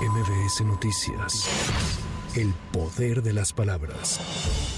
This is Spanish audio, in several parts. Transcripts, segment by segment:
MBS Noticias. El poder de las palabras.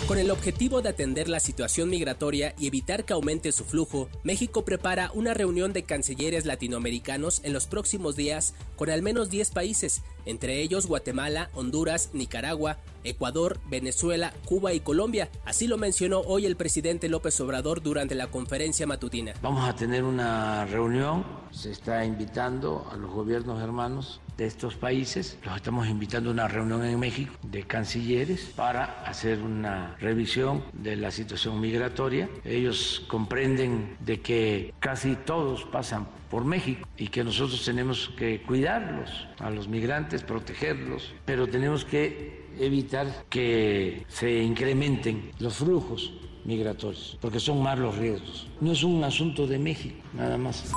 Con el objetivo de atender la situación migratoria y evitar que aumente su flujo, México prepara una reunión de cancilleres latinoamericanos en los próximos días con al menos 10 países, entre ellos Guatemala, Honduras, Nicaragua, Ecuador, Venezuela, Cuba y Colombia. Así lo mencionó hoy el presidente López Obrador durante la conferencia matutina. Vamos a tener una reunión, se está invitando a los gobiernos hermanos de estos países, los estamos invitando a una reunión en México de cancilleres para hacer una revisión de la situación migratoria. Ellos comprenden de que casi todos pasan por México y que nosotros tenemos que cuidarlos, a los migrantes, protegerlos, pero tenemos que evitar que se incrementen los flujos migratorios, porque son más los riesgos. No es un asunto de México, nada más.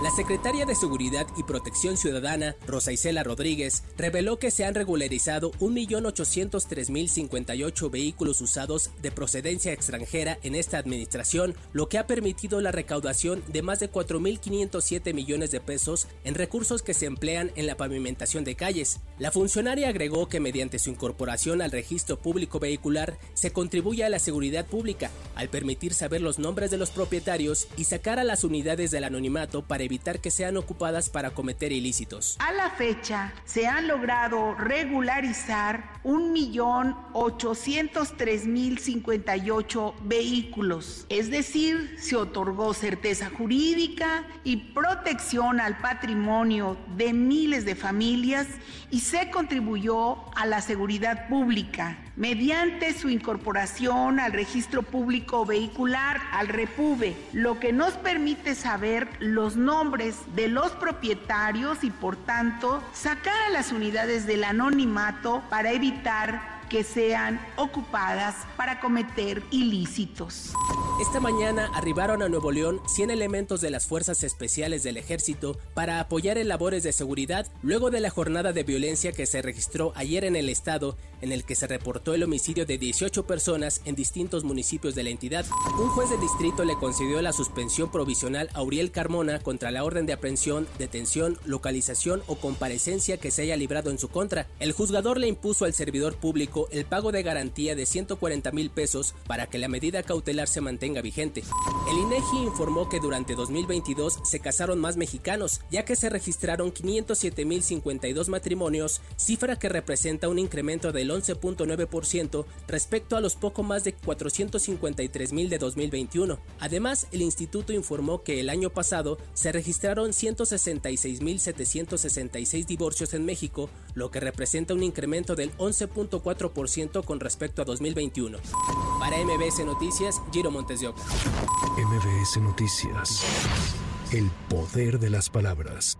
La secretaria de Seguridad y Protección Ciudadana, Rosa Isela Rodríguez, reveló que se han regularizado 1.803.058 vehículos usados de procedencia extranjera en esta administración, lo que ha permitido la recaudación de más de 4.507 millones de pesos en recursos que se emplean en la pavimentación de calles. La funcionaria agregó que mediante su incorporación al registro público vehicular se contribuye a la seguridad pública, al permitir saber los nombres de los propietarios y sacar a las unidades del anonimato para evitar que sean ocupadas para cometer ilícitos. A la fecha se han logrado regularizar 1.803.058 vehículos, es decir, se otorgó certeza jurídica y protección al patrimonio de miles de familias y se contribuyó a la seguridad pública mediante su incorporación al registro público vehicular, al REPUBE, lo que nos permite saber los nombres de los propietarios y por tanto sacar a las unidades del anonimato para evitar que sean ocupadas para cometer ilícitos. Esta mañana arribaron a Nuevo León 100 elementos de las Fuerzas Especiales del Ejército para apoyar en labores de seguridad luego de la jornada de violencia que se registró ayer en el estado, en el que se reportó el homicidio de 18 personas en distintos municipios de la entidad. Un juez de distrito le concedió la suspensión provisional a Uriel Carmona contra la orden de aprehensión, detención, localización o comparecencia que se haya librado en su contra. El juzgador le impuso al servidor público el pago de garantía de 140 mil pesos para que la medida cautelar se mantenga vigente. El INEGI informó que durante 2022 se casaron más mexicanos, ya que se registraron 507 mil 52 matrimonios, cifra que representa un incremento del 11.9% respecto a los poco más de 453 mil de 2021. Además, el instituto informó que el año pasado se registraron 166 mil 766 divorcios en México, lo que representa un incremento del 11.4% con respecto a 2021. Para MBS Noticias, Giro Montes de MBS Noticias. El poder de las palabras.